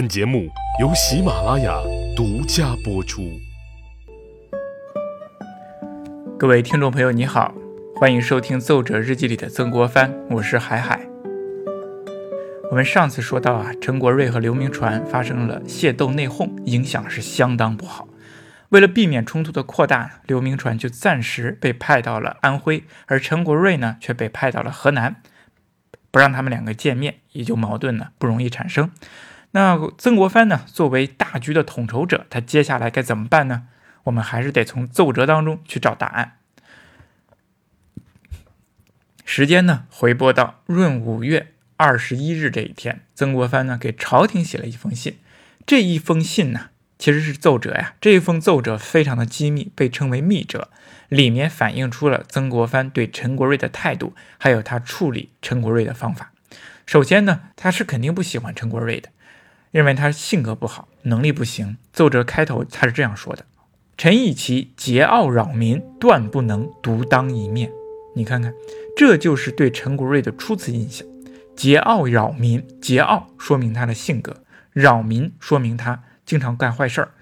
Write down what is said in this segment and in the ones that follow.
本节目由喜马拉雅独家播出。各位听众朋友，你好，欢迎收听《奏折日记》里的曾国藩，我是海海。我们上次说到啊，陈国瑞和刘铭传发生了械斗内讧，影响是相当不好。为了避免冲突的扩大，刘铭传就暂时被派到了安徽，而陈国瑞呢却被派到了河南，不让他们两个见面，也就矛盾呢不容易产生。那曾国藩呢？作为大局的统筹者，他接下来该怎么办呢？我们还是得从奏折当中去找答案。时间呢，回拨到闰五月二十一日这一天，曾国藩呢给朝廷写了一封信。这一封信呢，其实是奏折呀。这一封奏折非常的机密，被称为密折，里面反映出了曾国藩对陈国瑞的态度，还有他处理陈国瑞的方法。首先呢，他是肯定不喜欢陈国瑞的。认为他性格不好，能力不行。奏折开头他是这样说的：“陈义奇桀骜扰民，断不能独当一面。”你看看，这就是对陈国瑞的初次印象。桀骜扰民，桀骜说明他的性格，扰民说明他经常干坏事儿，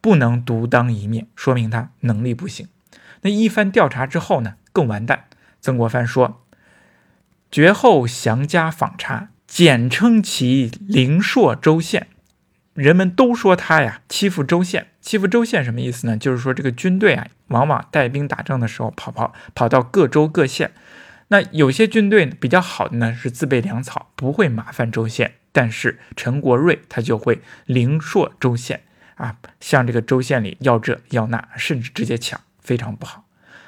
不能独当一面，说明他能力不行。那一番调查之后呢，更完蛋。曾国藩说：“绝后详加访查。”简称其灵朔州县，人们都说他呀欺负州县。欺负州县什么意思呢？就是说这个军队啊，往往带兵打仗的时候跑跑跑到各州各县。那有些军队比较好的呢，是自备粮草，不会麻烦州县。但是陈国瑞他就会灵朔州县啊，向这个州县里要这要那，甚至直接抢，非常不好。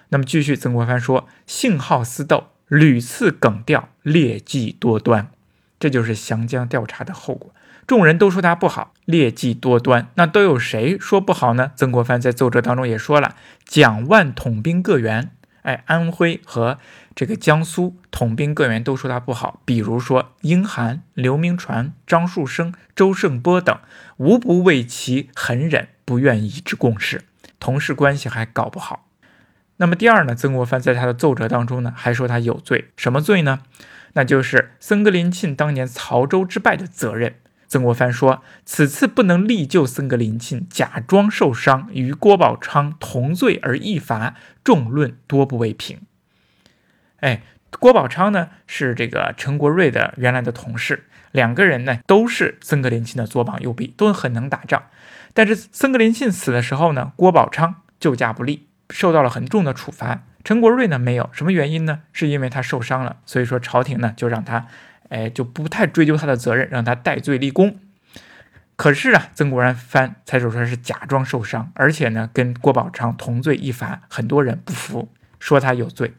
那么继续，曾国藩说，性好私斗，屡次梗调，劣迹多端。这就是详江调查的后果。众人都说他不好，劣迹多端。那都有谁说不好呢？曾国藩在奏折当中也说了，蒋万统兵各员，哎，安徽和这个江苏统兵各员都说他不好。比如说英涵、刘铭传、张树声、周盛波等，无不为其狠忍，不愿以之共事，同事关系还搞不好。那么第二呢？曾国藩在他的奏折当中呢，还说他有罪，什么罪呢？那就是僧格林沁当年曹州之败的责任。曾国藩说：“此次不能力救僧格林沁，假装受伤，与郭宝昌同罪而易罚，众论多不为平。”哎，郭宝昌呢是这个陈国瑞的原来的同事，两个人呢都是僧格林沁的左膀右臂，都很能打仗。但是僧格林沁死的时候呢，郭宝昌救驾不力，受到了很重的处罚。陈国瑞呢没有什么原因呢？是因为他受伤了，所以说朝廷呢就让他，哎，就不太追究他的责任，让他戴罪立功。可是啊，曾国藩才说是假装受伤，而且呢跟郭宝昌同罪一罚，很多人不服，说他有罪。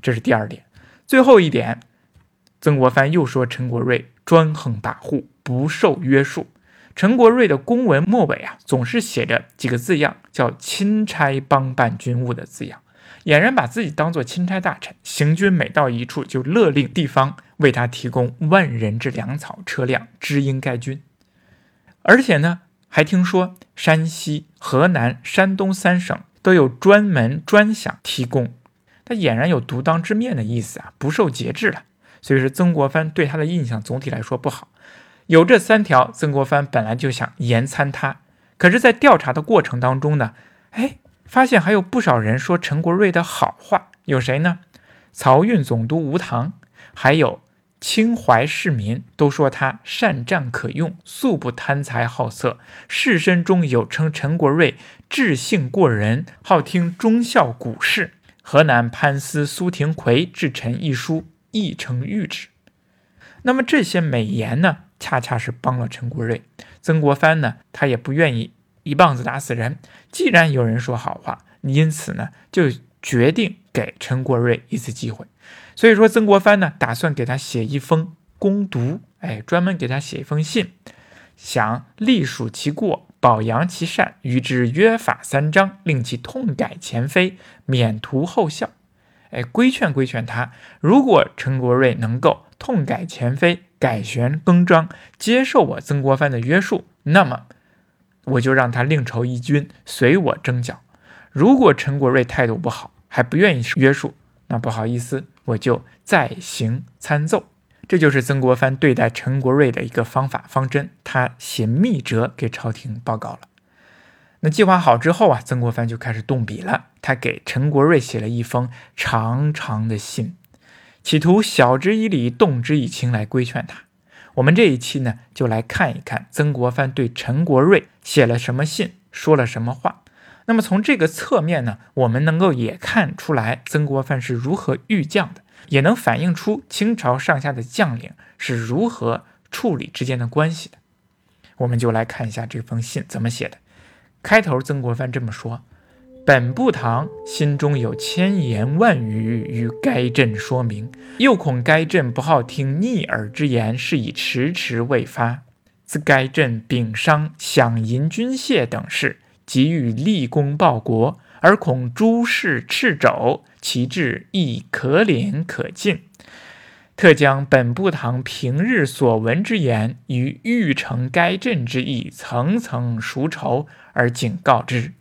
这是第二点。最后一点，曾国藩又说陈国瑞专横跋扈，不受约束。陈国瑞的公文末尾啊，总是写着几个字样，叫“钦差帮办军务”的字样。俨然把自己当做钦差大臣，行军每到一处就勒令地方为他提供万人之粮草车辆，支应该军。而且呢，还听说山西、河南、山东三省都有专门专饷提供，他俨然有独当之面的意思啊，不受节制了。所以说，曾国藩对他的印象总体来说不好。有这三条，曾国藩本来就想严参他，可是，在调查的过程当中呢，哎。发现还有不少人说陈国瑞的好话，有谁呢？漕运总督吴唐，还有清淮市民都说他善战可用，素不贪财好色。士绅中有称陈国瑞智性过人，好听忠孝古事。河南潘司苏廷魁致陈一书，亦称谕之。那么这些美言呢，恰恰是帮了陈国瑞。曾国藩呢，他也不愿意。一棒子打死人。既然有人说好话，因此呢，就决定给陈国瑞一次机会。所以说，曾国藩呢，打算给他写一封公读，哎，专门给他写一封信，想隶属其过，保扬其善，与之约法三章，令其痛改前非，免图后效。哎，规劝规劝他，如果陈国瑞能够痛改前非，改弦更张，接受我曾国藩的约束，那么。我就让他另筹一军，随我征剿。如果陈国瑞态度不好，还不愿意约束，那不好意思，我就再行参奏。这就是曾国藩对待陈国瑞的一个方法方针。他写密折给朝廷报告了。那计划好之后啊，曾国藩就开始动笔了。他给陈国瑞写了一封长长的信，企图晓之以理，动之以情来规劝他。我们这一期呢，就来看一看曾国藩对陈国瑞写了什么信，说了什么话。那么从这个侧面呢，我们能够也看出来曾国藩是如何御将的，也能反映出清朝上下的将领是如何处理之间的关系的。我们就来看一下这封信怎么写的。开头曾国藩这么说。本部堂心中有千言万语与该镇说明，又恐该镇不好听逆耳之言，是以迟迟未发。自该镇秉商饷银军械等事，急欲立功报国，而恐诸事掣肘，其志亦可怜可敬。特将本部堂平日所闻之言，与欲成该镇之意，层层熟筹而警告之。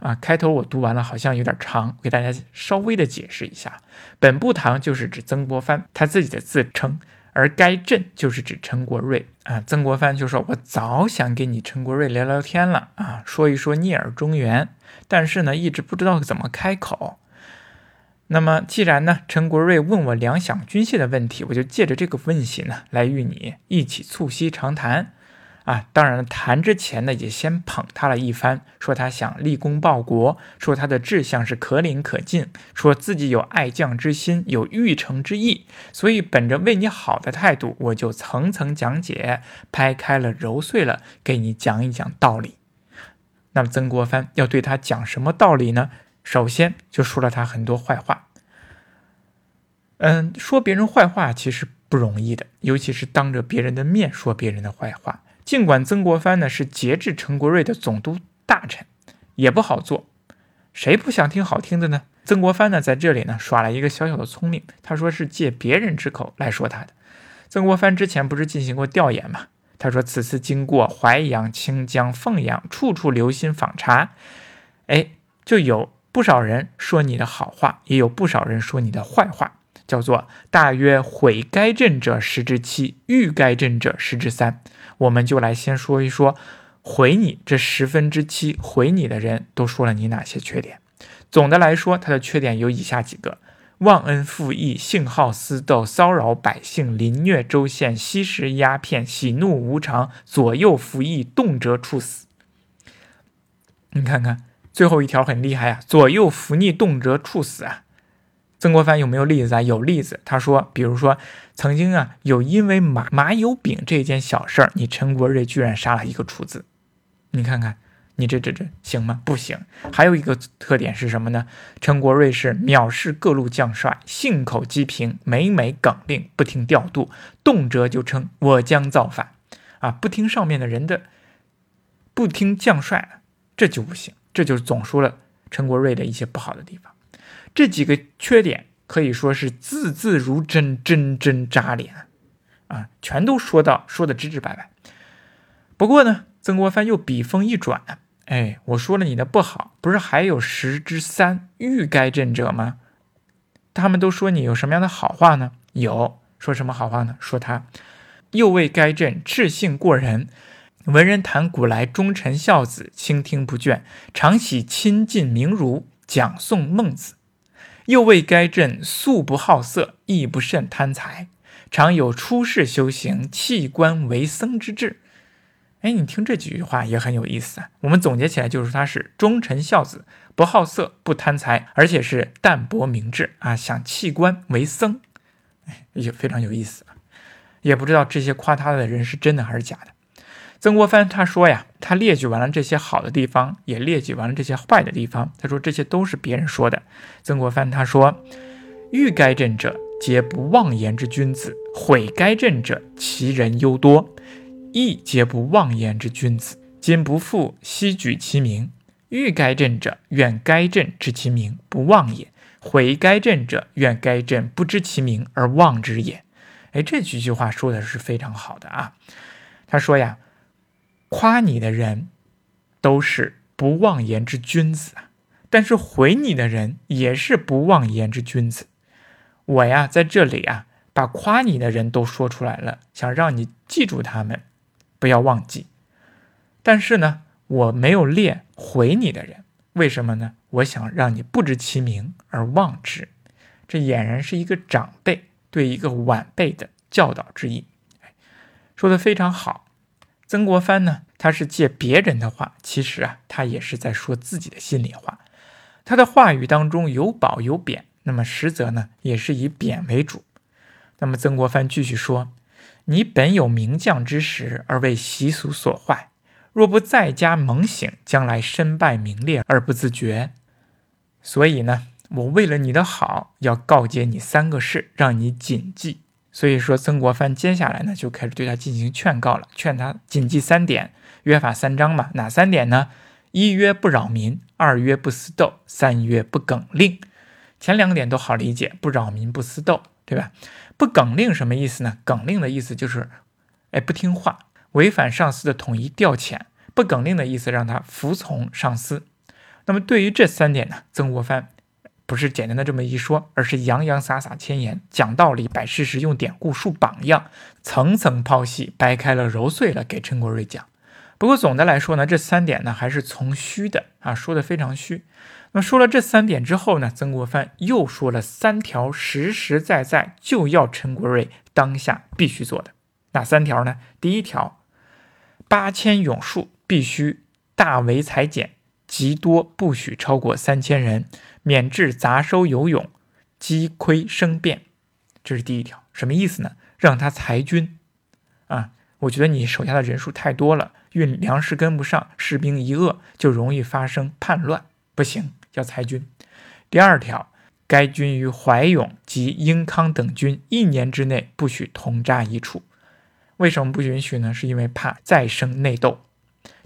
啊，开头我读完了，好像有点长，给大家稍微的解释一下。本部堂就是指曾国藩他自己的自称，而该镇就是指陈国瑞啊。曾国藩就说：“我早想跟你陈国瑞聊聊天了啊，说一说聂耳中原，但是呢，一直不知道怎么开口。那么既然呢，陈国瑞问我粮饷军械的问题，我就借着这个问题呢，来与你一起促膝长谈。”啊，当然了，谈之前呢，也先捧他了一番，说他想立功报国，说他的志向是可领可进，说自己有爱将之心，有欲成之意，所以本着为你好的态度，我就层层讲解，拍开了揉碎了，给你讲一讲道理。那么曾国藩要对他讲什么道理呢？首先就说了他很多坏话。嗯，说别人坏话其实不容易的，尤其是当着别人的面说别人的坏话。尽管曾国藩呢是节制陈国瑞的总督大臣，也不好做。谁不想听好听的呢？曾国藩呢在这里呢耍了一个小小的聪明，他说是借别人之口来说他的。曾国藩之前不是进行过调研吗？他说此次经过淮阳、清江、凤阳，处处留心访查，哎，就有不少人说你的好话，也有不少人说你的坏话。叫做大约毁该镇者十之七，欲该镇者十之三。我们就来先说一说毁你这十分之七，毁你的人都说了你哪些缺点？总的来说，他的缺点有以下几个：忘恩负义，性好私斗，骚扰百姓，凌虐州县，吸食鸦片，喜怒无常，左右服役，动辄处死。你看看最后一条很厉害啊，左右服逆，动辄处死啊。曾国藩有没有例子啊？有例子。他说，比如说，曾经啊，有因为马马有丙这件小事儿，你陈国瑞居然杀了一个厨子。你看看，你这这这行吗？不行。还有一个特点是什么呢？陈国瑞是藐视各路将帅，信口激评，每每梗令，不听调度，动辄就称我将造反啊！不听上面的人的，不听将帅，这就不行。这就是总说了陈国瑞的一些不好的地方。这几个缺点可以说是字字如针，针针扎脸，啊，全都说到说的直直白白。不过呢，曾国藩又笔锋一转，哎，我说了你的不好，不是还有十之三欲该朕者吗？他们都说你有什么样的好话呢？有说什么好话呢？说他又为该朕智性过人，文人谈古来忠臣孝子，倾听不倦，常喜亲近名儒，讲诵孟子。又为该镇素不好色，亦不甚贪财，常有出世修行、弃官为僧之志。哎，你听这几句话也很有意思啊。我们总结起来就是他是忠臣孝子，不好色，不贪财，而且是淡泊明志啊，想弃官为僧，哎，也非常有意思。也不知道这些夸他的人是真的还是假的。曾国藩他说呀，他列举完了这些好的地方，也列举完了这些坏的地方。他说这些都是别人说的。曾国藩他说：“欲该朕者，皆不妄言之君子；毁该镇者，其人尤多。亦皆不妄言之君子，今不复悉举其名。欲该镇者，愿该镇知其名，不妄也；毁该镇者，愿该镇不知其名而妄之也。”哎，这几句话说的是非常好的啊。他说呀。夸你的人都是不妄言之君子啊，但是毁你的人也是不妄言之君子。我呀，在这里啊，把夸你的人都说出来了，想让你记住他们，不要忘记。但是呢，我没有列毁你的人，为什么呢？我想让你不知其名而忘之。这俨然是一个长辈对一个晚辈的教导之意。说的非常好。曾国藩呢，他是借别人的话，其实啊，他也是在说自己的心里话。他的话语当中有褒有贬，那么实则呢，也是以贬为主。那么曾国藩继续说：“你本有名将之实，而为习俗所坏。若不在家猛醒，将来身败名裂而不自觉。所以呢，我为了你的好，要告诫你三个事，让你谨记。”所以说，曾国藩接下来呢，就开始对他进行劝告了，劝他谨记三点，约法三章嘛。哪三点呢？一曰不扰民，二曰不私斗，三曰不梗令。前两点都好理解，不扰民，不私斗，对吧？不梗令什么意思呢？梗令的意思就是，哎，不听话，违反上司的统一调遣。不梗令的意思，让他服从上司。那么对于这三点呢，曾国藩。不是简单的这么一说，而是洋洋洒洒千言，讲道理、摆事实、用典故、树榜样，层层剖析，掰开了揉碎了给陈国瑞讲。不过总的来说呢，这三点呢还是从虚的啊，说的非常虚。那说了这三点之后呢，曾国藩又说了三条实实在在就要陈国瑞当下必须做的哪三条呢？第一条，八千勇术必须大为裁减，极多不许超过三千人。免治杂收游泳，积亏生变，这是第一条，什么意思呢？让他裁军啊！我觉得你手下的人数太多了，运粮食跟不上，士兵一饿就容易发生叛乱，不行，要裁军。第二条，该军与怀勇及英康等军一年之内不许同扎一处。为什么不允许呢？是因为怕再生内斗。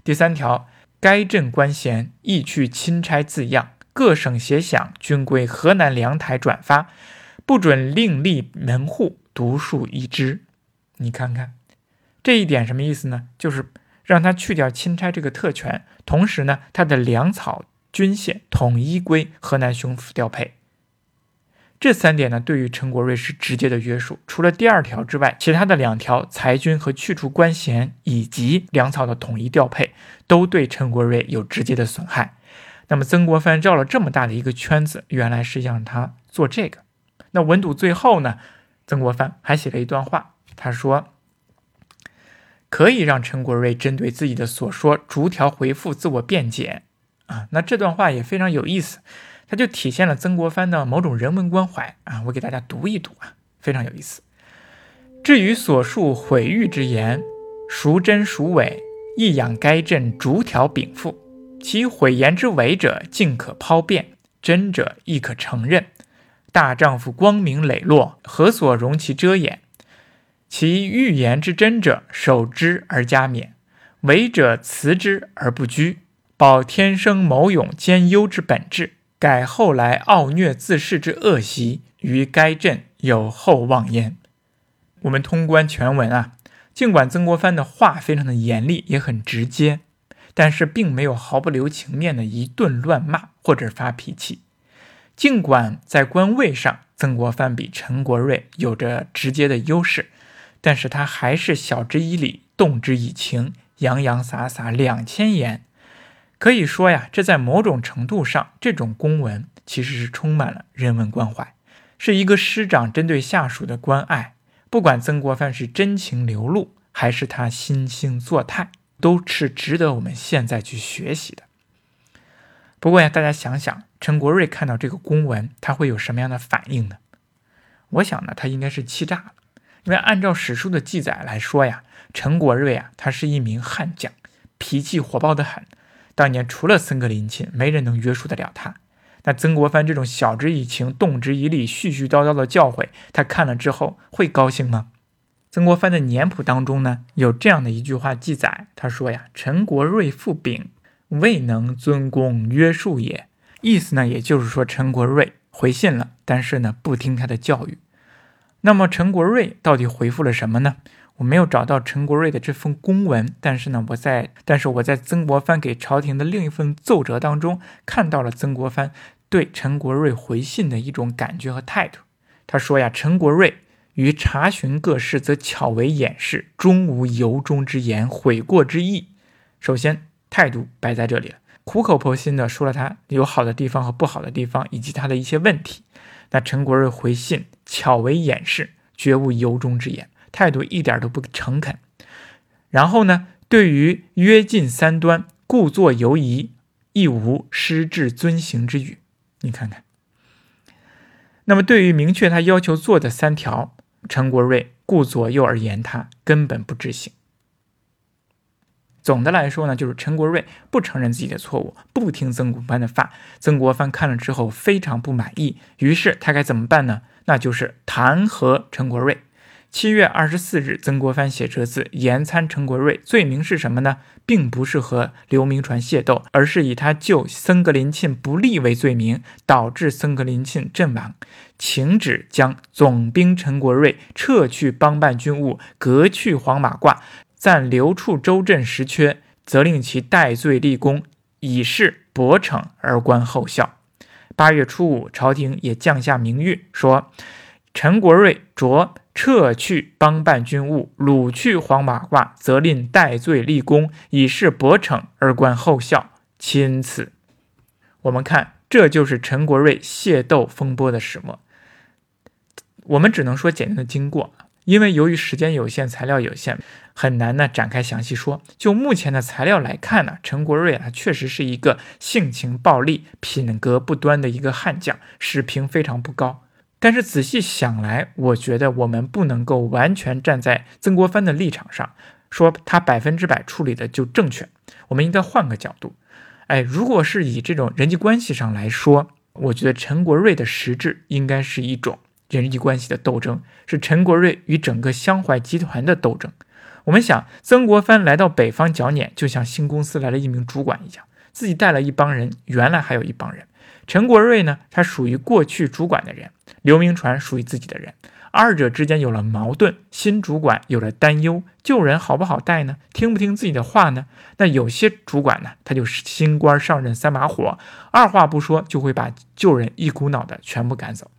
第三条，该镇官衔亦去钦差字样。各省协饷均归河南粮台转发，不准另立门户，独树一帜。你看看这一点什么意思呢？就是让他去掉钦差这个特权，同时呢，他的粮草、军械统一归河南巡抚调配。这三点呢，对于陈国瑞是直接的约束。除了第二条之外，其他的两条裁军和去除官衔以及粮草的统一调配，都对陈国瑞有直接的损害。那么曾国藩绕了这么大的一个圈子，原来是让他做这个。那文赌最后呢，曾国藩还写了一段话，他说：“可以让陈国瑞针对自己的所说逐条回复自我辩解。”啊，那这段话也非常有意思，它就体现了曾国藩的某种人文关怀啊。我给大家读一读啊，非常有意思。至于所述毁誉之言，孰真孰伪，亦仰该镇逐条禀赋。其毁言之伪者，尽可抛辩；真者亦可承认。大丈夫光明磊落，何所容其遮掩？其欲言之真者，守之而加冕；伪者辞之而不居，保天生谋勇兼优之本质，改后来傲虐自恃之恶习，于该镇有厚望焉。我们通关全文啊，尽管曾国藩的话非常的严厉，也很直接。但是并没有毫不留情面的一顿乱骂或者发脾气，尽管在官位上曾国藩比陈国瑞有着直接的优势，但是他还是晓之以理，动之以情，洋洋洒洒两千言，可以说呀，这在某种程度上，这种公文其实是充满了人文关怀，是一个师长针对下属的关爱。不管曾国藩是真情流露，还是他惺惺作态。都是值得我们现在去学习的。不过呀，大家想想，陈国瑞看到这个公文，他会有什么样的反应呢？我想呢，他应该是气炸了。因为按照史书的记载来说呀，陈国瑞啊，他是一名悍将，脾气火爆的很。当年除了森格林沁，没人能约束得了他。那曾国藩这种晓之以情、动之以理、絮絮叨叨的教诲，他看了之后会高兴吗？曾国藩的年谱当中呢，有这样的一句话记载，他说呀：“陈国瑞复禀，未能尊公约束也。”意思呢，也就是说陈国瑞回信了，但是呢，不听他的教育。那么陈国瑞到底回复了什么呢？我没有找到陈国瑞的这封公文，但是呢，我在但是我在曾国藩给朝廷的另一份奏折当中看到了曾国藩对陈国瑞回信的一种感觉和态度。他说呀：“陈国瑞。”于查询各事，则巧为掩饰，终无由衷之言，悔过之意。首先，态度摆在这里了，苦口婆心的说了他有好的地方和不好的地方，以及他的一些问题。那陈国瑞回信巧为掩饰，绝无由衷之言，态度一点都不诚恳。然后呢，对于约尽三端，故作犹疑，亦无失至遵行之语。你看看。那么，对于明确他要求做的三条，陈国瑞顾左右而言他，根本不执行。总的来说呢，就是陈国瑞不承认自己的错误，不听曾国藩的话。曾国藩看了之后非常不满意，于是他该怎么办呢？那就是弹劾陈国瑞。七月二十四日，曾国藩写折子严参陈国瑞，罪名是什么呢？并不是和刘铭传械斗，而是以他救僧格林沁不利为罪名，导致僧格林沁阵亡，请旨将总兵陈国瑞撤去帮办军务，革去黄马褂，暂留处州镇实缺，责令其戴罪立功，以示薄惩而观后效。八月初五，朝廷也降下明谕，说陈国瑞着。撤去帮办军务，掳去黄马褂，责令戴罪立功，以示薄惩而观后效。钦此。我们看，这就是陈国瑞械斗风波的始末。我们只能说简单的经过，因为由于时间有限，材料有限，很难呢展开详细说。就目前的材料来看呢，陈国瑞啊，确实是一个性情暴戾、品格不端的一个悍将，水平非常不高。但是仔细想来，我觉得我们不能够完全站在曾国藩的立场上说他百分之百处理的就正确。我们应该换个角度，哎，如果是以这种人际关系上来说，我觉得陈国瑞的实质应该是一种人际关系的斗争，是陈国瑞与整个湘淮集团的斗争。我们想，曾国藩来到北方剿捻，就像新公司来了一名主管一样，自己带了一帮人，原来还有一帮人。陈国瑞呢，他属于过去主管的人。刘铭传属于自己的人，二者之间有了矛盾，新主管有了担忧，旧人好不好带呢？听不听自己的话呢？那有些主管呢，他就是新官上任三把火，二话不说就会把旧人一股脑的全部赶走。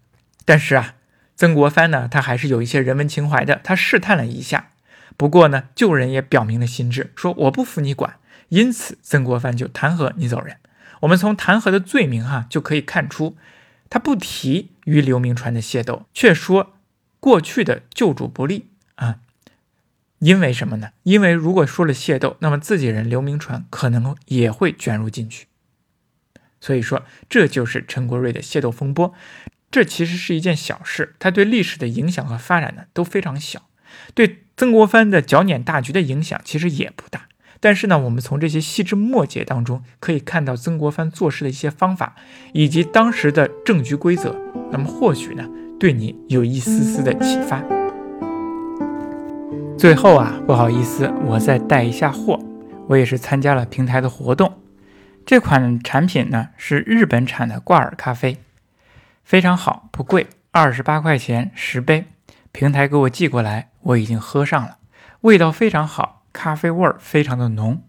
但是啊，曾国藩呢，他还是有一些人文情怀的，他试探了一下。不过呢，旧人也表明了心志，说我不服你管，因此曾国藩就弹劾你走人。我们从弹劾的罪名哈就可以看出。他不提与刘铭传的械斗，却说过去的旧主不利啊，因为什么呢？因为如果说了械斗，那么自己人刘铭传可能也会卷入进去。所以说，这就是陈国瑞的械斗风波。这其实是一件小事，它对历史的影响和发展呢都非常小，对曾国藩的剿捻大局的影响其实也不大。但是呢，我们从这些细枝末节当中可以看到曾国藩做事的一些方法，以及当时的政局规则。那么或许呢，对你有一丝丝的启发。最后啊，不好意思，我再带一下货。我也是参加了平台的活动。这款产品呢是日本产的挂耳咖啡，非常好，不贵，二十八块钱十杯。平台给我寄过来，我已经喝上了，味道非常好。咖啡味儿非常的浓。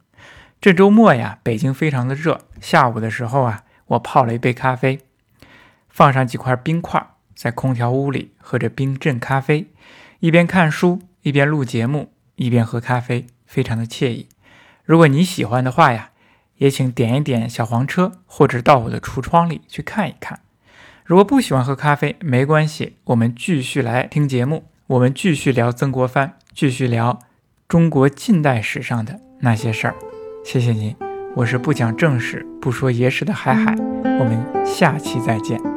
这周末呀，北京非常的热。下午的时候啊，我泡了一杯咖啡，放上几块冰块，在空调屋里喝着冰镇咖啡，一边看书，一边录节目，一边喝咖啡，非常的惬意。如果你喜欢的话呀，也请点一点小黄车，或者到我的橱窗里去看一看。如果不喜欢喝咖啡，没关系，我们继续来听节目，我们继续聊曾国藩，继续聊。中国近代史上的那些事儿，谢谢您，我是不讲正史、不说野史的海海，我们下期再见。